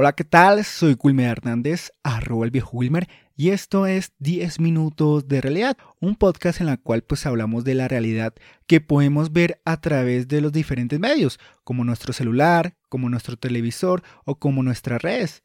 Hola, ¿qué tal? Soy Wilmer Hernández, arroba el viejo Wilmer, y esto es 10 minutos de realidad, un podcast en el cual pues hablamos de la realidad que podemos ver a través de los diferentes medios, como nuestro celular, como nuestro televisor o como nuestras redes.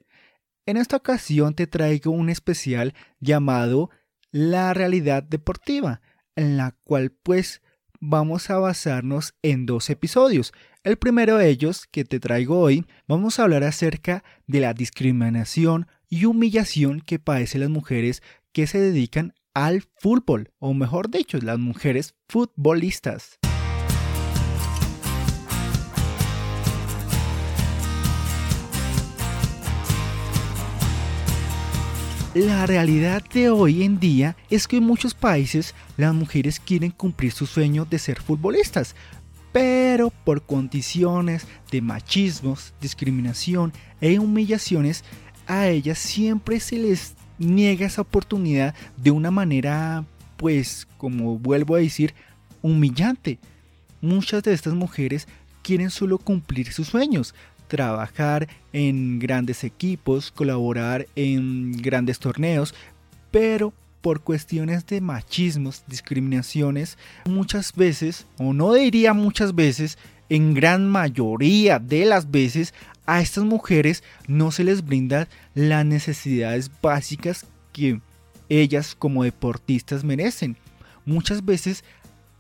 En esta ocasión te traigo un especial llamado La realidad deportiva, en la cual pues vamos a basarnos en dos episodios. El primero de ellos, que te traigo hoy, vamos a hablar acerca de la discriminación y humillación que padecen las mujeres que se dedican al fútbol, o mejor dicho, las mujeres futbolistas. La realidad de hoy en día es que en muchos países las mujeres quieren cumplir su sueño de ser futbolistas, pero por condiciones de machismos, discriminación e humillaciones, a ellas siempre se les niega esa oportunidad de una manera, pues, como vuelvo a decir, humillante. Muchas de estas mujeres quieren solo cumplir sus sueños, trabajar en grandes equipos, colaborar en grandes torneos, pero por cuestiones de machismos, discriminaciones, muchas veces, o no diría muchas veces, en gran mayoría de las veces, a estas mujeres no se les brinda las necesidades básicas que ellas como deportistas merecen. Muchas veces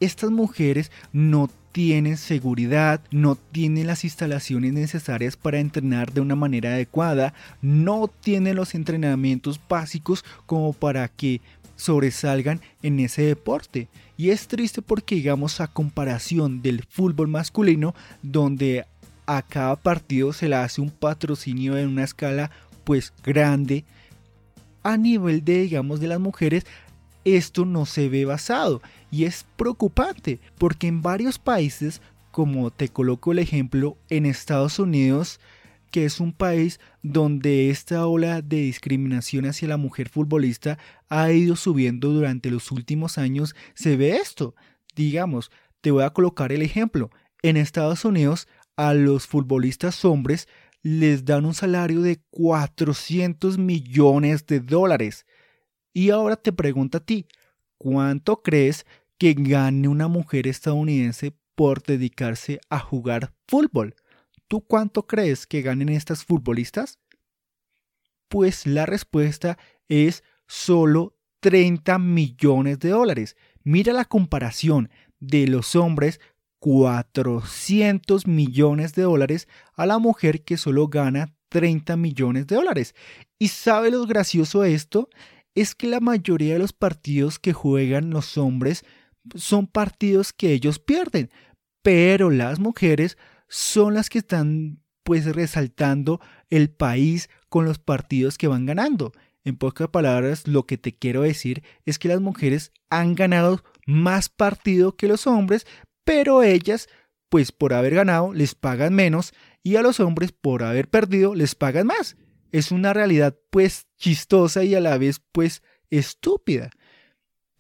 estas mujeres no tienen seguridad, no tienen las instalaciones necesarias para entrenar de una manera adecuada, no tienen los entrenamientos básicos como para que sobresalgan en ese deporte. Y es triste porque digamos a comparación del fútbol masculino donde a cada partido se le hace un patrocinio en una escala pues grande a nivel de digamos de las mujeres esto no se ve basado y es preocupante porque en varios países, como te coloco el ejemplo, en Estados Unidos, que es un país donde esta ola de discriminación hacia la mujer futbolista ha ido subiendo durante los últimos años, se ve esto. Digamos, te voy a colocar el ejemplo. En Estados Unidos, a los futbolistas hombres les dan un salario de 400 millones de dólares. Y ahora te pregunto a ti, ¿cuánto crees que gane una mujer estadounidense por dedicarse a jugar fútbol? ¿Tú cuánto crees que ganen estas futbolistas? Pues la respuesta es solo 30 millones de dólares. Mira la comparación de los hombres 400 millones de dólares a la mujer que solo gana 30 millones de dólares. ¿Y sabe lo gracioso de esto? es que la mayoría de los partidos que juegan los hombres son partidos que ellos pierden, pero las mujeres son las que están pues resaltando el país con los partidos que van ganando. En pocas palabras, lo que te quiero decir es que las mujeres han ganado más partido que los hombres, pero ellas, pues por haber ganado, les pagan menos y a los hombres por haber perdido les pagan más es una realidad pues chistosa y a la vez pues estúpida.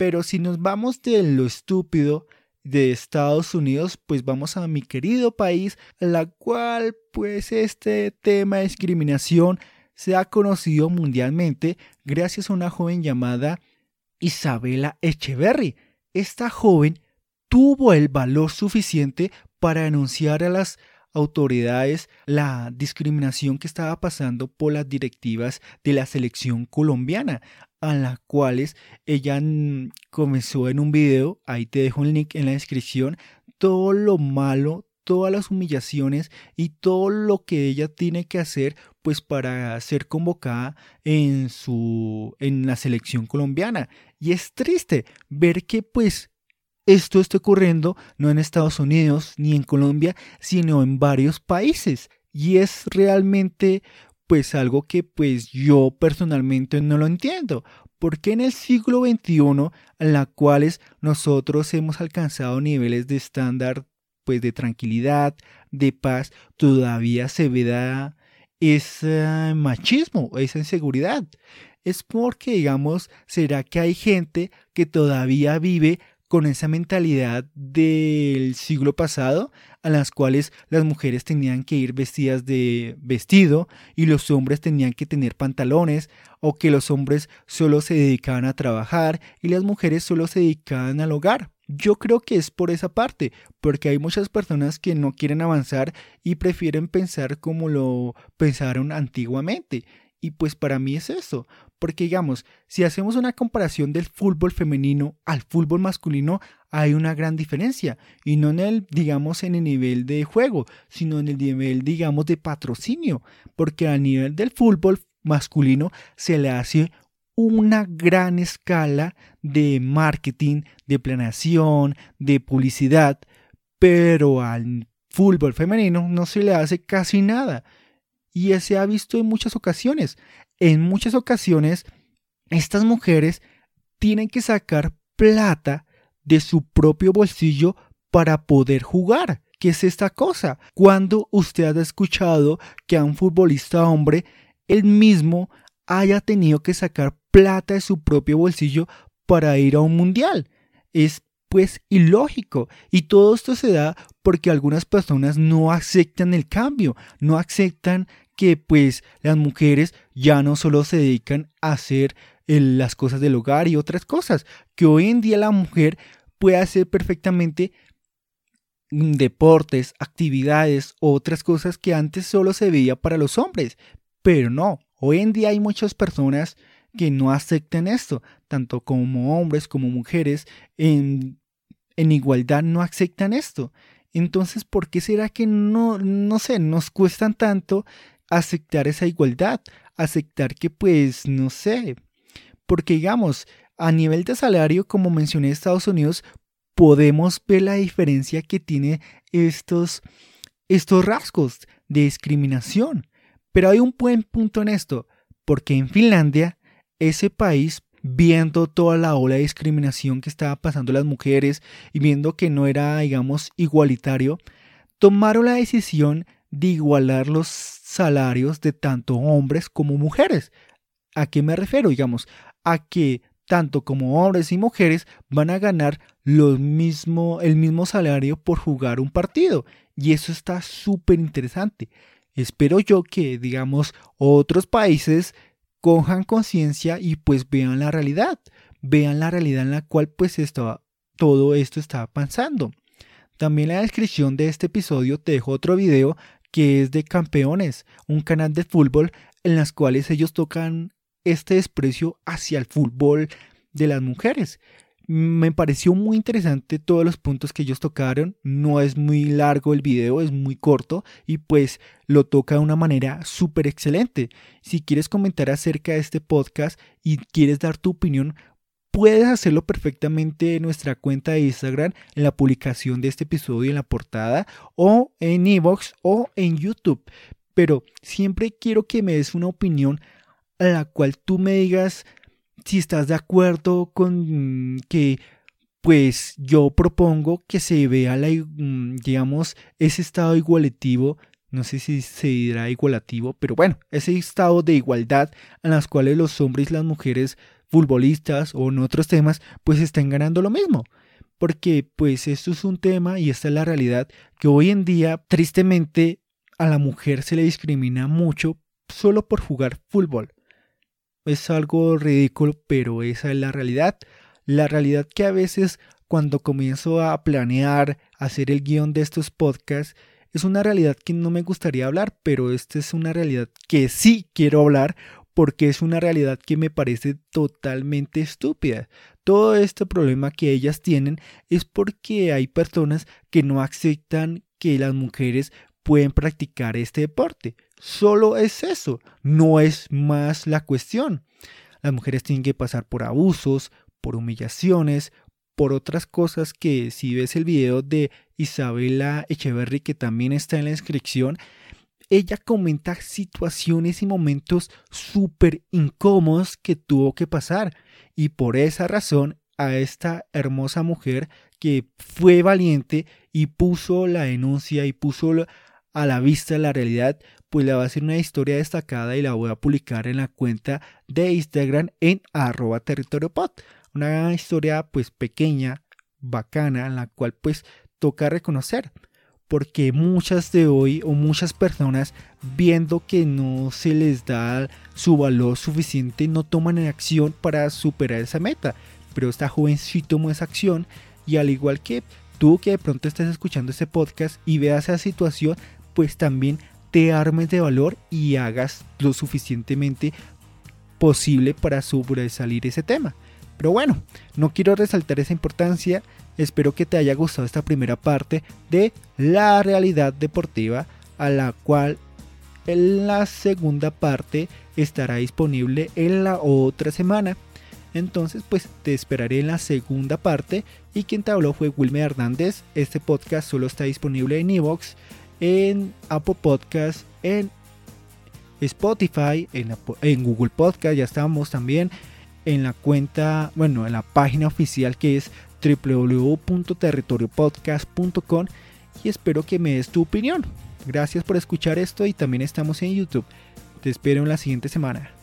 Pero si nos vamos de lo estúpido de Estados Unidos, pues vamos a mi querido país, la cual pues este tema de discriminación se ha conocido mundialmente gracias a una joven llamada Isabela Echeverry. Esta joven tuvo el valor suficiente para denunciar a las autoridades la discriminación que estaba pasando por las directivas de la selección colombiana, a las cuales ella comenzó en un video, ahí te dejo el link en la descripción, todo lo malo, todas las humillaciones y todo lo que ella tiene que hacer pues para ser convocada en su en la selección colombiana y es triste ver que pues esto está ocurriendo no en Estados Unidos ni en Colombia, sino en varios países. Y es realmente pues algo que pues yo personalmente no lo entiendo. Porque en el siglo XXI, en la cuales nosotros hemos alcanzado niveles de estándar pues de tranquilidad, de paz, todavía se ve ese machismo, esa inseguridad? Es porque, digamos, será que hay gente que todavía vive con esa mentalidad del siglo pasado, a las cuales las mujeres tenían que ir vestidas de vestido y los hombres tenían que tener pantalones, o que los hombres solo se dedicaban a trabajar y las mujeres solo se dedicaban al hogar. Yo creo que es por esa parte, porque hay muchas personas que no quieren avanzar y prefieren pensar como lo pensaron antiguamente. Y pues para mí es eso, porque digamos, si hacemos una comparación del fútbol femenino al fútbol masculino, hay una gran diferencia. Y no en el, digamos, en el nivel de juego, sino en el nivel, digamos, de patrocinio. Porque a nivel del fútbol masculino se le hace una gran escala de marketing, de planeación, de publicidad, pero al fútbol femenino no se le hace casi nada. Y se ha visto en muchas ocasiones. En muchas ocasiones, estas mujeres tienen que sacar plata de su propio bolsillo para poder jugar. ¿Qué es esta cosa? Cuando usted ha escuchado que a un futbolista hombre, él mismo haya tenido que sacar plata de su propio bolsillo para ir a un mundial. Es pues ilógico. Y todo esto se da porque algunas personas no aceptan el cambio, no aceptan que pues las mujeres ya no solo se dedican a hacer las cosas del hogar y otras cosas, que hoy en día la mujer puede hacer perfectamente deportes, actividades, otras cosas que antes solo se veía para los hombres, pero no, hoy en día hay muchas personas que no acepten esto, tanto como hombres como mujeres, en, en igualdad no aceptan esto. Entonces, ¿por qué será que no, no sé, nos cuestan tanto aceptar esa igualdad? Aceptar que, pues, no sé, porque digamos, a nivel de salario, como mencioné Estados Unidos, podemos ver la diferencia que tiene estos, estos rasgos de discriminación. Pero hay un buen punto en esto, porque en Finlandia ese país, viendo toda la ola de discriminación que estaba pasando las mujeres y viendo que no era, digamos, igualitario, tomaron la decisión de igualar los salarios de tanto hombres como mujeres. ¿A qué me refiero? Digamos, a que tanto como hombres y mujeres van a ganar lo mismo, el mismo salario por jugar un partido. Y eso está súper interesante. Espero yo que, digamos, otros países cojan conciencia y pues vean la realidad, vean la realidad en la cual pues estaba, todo esto estaba pasando. También en la descripción de este episodio te dejo otro video que es de Campeones, un canal de fútbol en las cuales ellos tocan este desprecio hacia el fútbol de las mujeres me pareció muy interesante todos los puntos que ellos tocaron. No es muy largo el video, es muy corto y pues lo toca de una manera súper excelente. Si quieres comentar acerca de este podcast y quieres dar tu opinión, puedes hacerlo perfectamente en nuestra cuenta de Instagram, en la publicación de este episodio, en la portada, o en Evox o en YouTube. Pero siempre quiero que me des una opinión a la cual tú me digas si estás de acuerdo con que pues yo propongo que se vea la, mm, digamos, ese estado igualativo, no sé si se dirá igualativo, pero bueno, ese estado de igualdad en las cuales los hombres y las mujeres futbolistas o en otros temas pues están ganando lo mismo. Porque pues esto es un tema y esta es la realidad que hoy en día tristemente a la mujer se le discrimina mucho solo por jugar fútbol. Es algo ridículo, pero esa es la realidad. La realidad que a veces cuando comienzo a planear, hacer el guion de estos podcasts, es una realidad que no me gustaría hablar, pero esta es una realidad que sí quiero hablar porque es una realidad que me parece totalmente estúpida. Todo este problema que ellas tienen es porque hay personas que no aceptan que las mujeres pueden practicar este deporte. Solo es eso, no es más la cuestión. Las mujeres tienen que pasar por abusos, por humillaciones, por otras cosas que si ves el video de Isabela Echeverry que también está en la inscripción, ella comenta situaciones y momentos súper incómodos que tuvo que pasar y por esa razón a esta hermosa mujer que fue valiente y puso la denuncia y puso a la vista la realidad, pues le va a hacer una historia destacada y la voy a publicar en la cuenta de Instagram en arroba territoriopod. Una historia pues pequeña, bacana, la cual pues toca reconocer. Porque muchas de hoy o muchas personas viendo que no se les da su valor suficiente no toman acción para superar esa meta. Pero esta joven sí tomó esa acción y al igual que tú que de pronto estás escuchando este podcast y veas esa situación, pues también te armes de valor y hagas lo suficientemente posible para sobresalir ese tema. Pero bueno, no quiero resaltar esa importancia, espero que te haya gustado esta primera parte de la realidad deportiva a la cual en la segunda parte estará disponible en la otra semana. Entonces, pues te esperaré en la segunda parte. Y quien te habló fue Wilmer Hernández. Este podcast solo está disponible en Evox, en Apple Podcast, en Spotify, en, en Google Podcast. Ya estamos también en la cuenta, bueno, en la página oficial que es www.territoriopodcast.com. Y espero que me des tu opinión. Gracias por escuchar esto y también estamos en YouTube. Te espero en la siguiente semana.